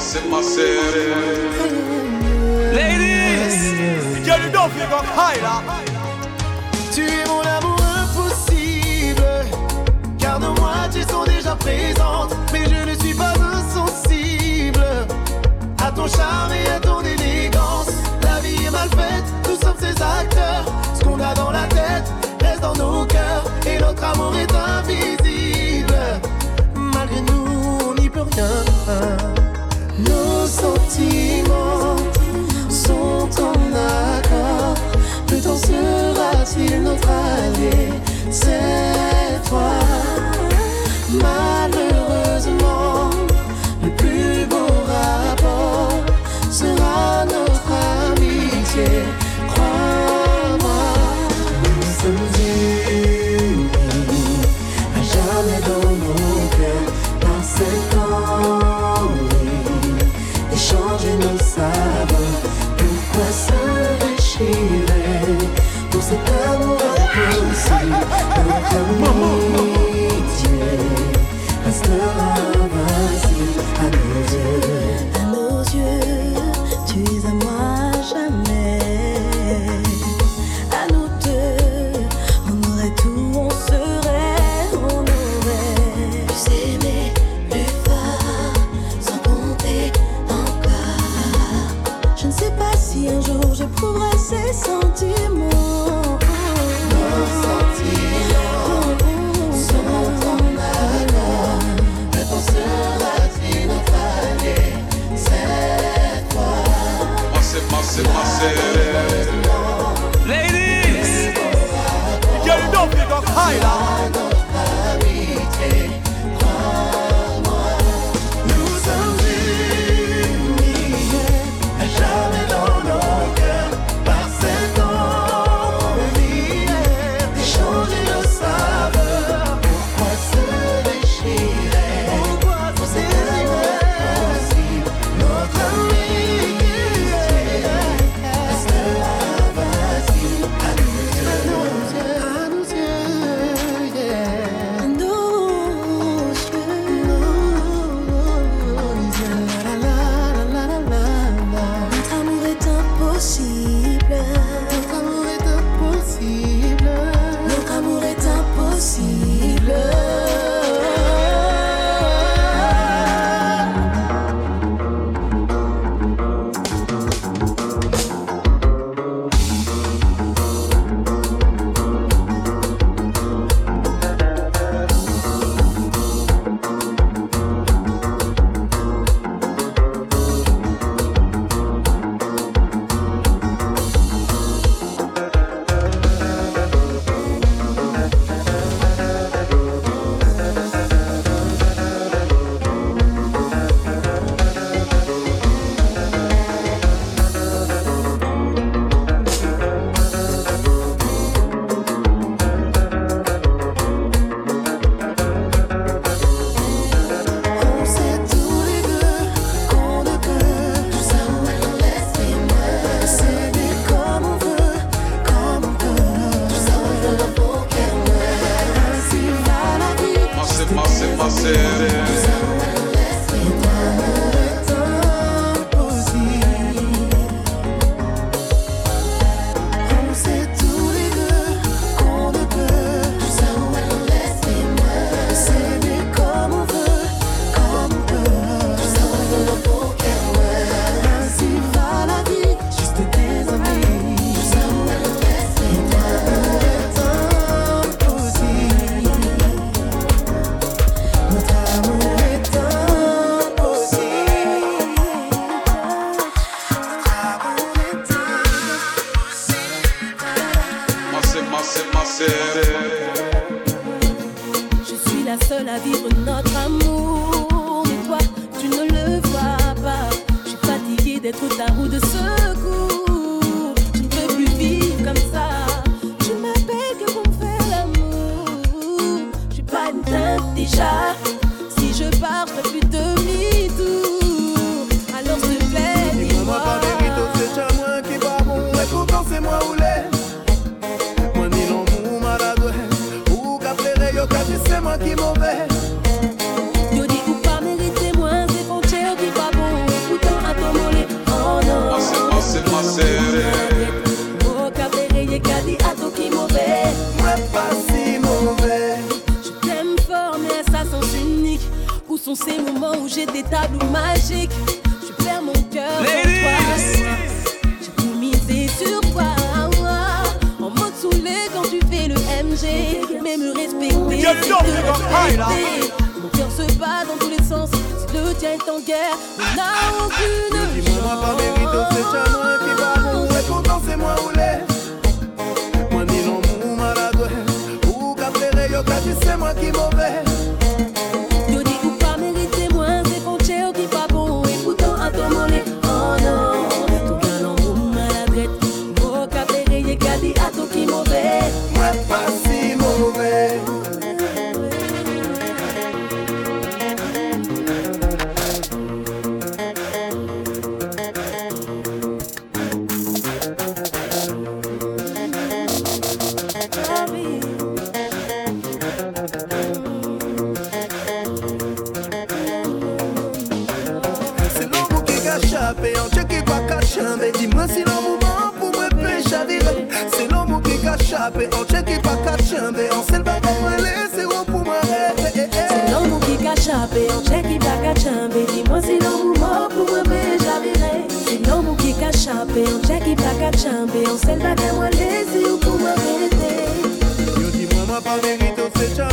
Massive, massive, massive. Ladies, you don't feel got high là. Tu es mon amour impossible. Car de moi tu sont déjà présentes. Mais je ne suis pas insensible à ton charme et à ton élégance. La vie est mal faite, nous sommes ses acteurs. Ce qu'on a dans la tête reste dans nos cœurs. Et notre amour est invisible. Malgré nous, on n'y peut rien. Nos sentiments sont en accord. Ladies, Girl, you don't feel got high là. Nous sente já. Sont ces moments où j'ai des tableaux magiques. Je perds mon cœur. J'ai tout misé sur toi. En mode saoulé quand tu fais le MG. Mais me respecter. Mon cœur se bat dans tous les sens. Si le tien est en guerre, on n'a aucune mérite, c'est moi ou les Moi ni l'amour maladroit Ou qu'a ferré yo qu'a dit c'est moi qui mauvais a échappé, on check qui pas qu'à chamber. On sait pas comment laisser pour m'arrêter. C'est l'amour qui cache chapé, on check il va cachamber. Dis-moi si l'amour mort pour me payer, j'avirai. C'est l'amour qui cache chapé, on check il va cachamber. On sait pas qu'à moi laisser ou pour m'arrêter. Yo dis-moi moi pas mérite, c'est à moi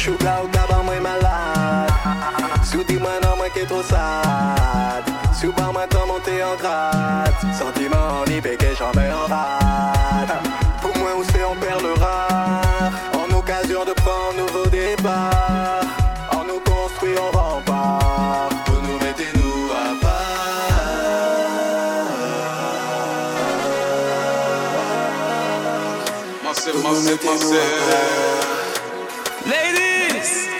Sugar ou tabac, moi malade. Sous dis moi non, moi qui est trop sad. Sous bar, moi t'en monter en grade. Sentiment, on y j'en vais en rade. Pour moi, on sait, on perd le. En occasion de prendre un nouveau départ. En nous construit, on rempart. Vous nous mettez-nous à part. Moi, c'est, moi, c'est, moi. Ladies!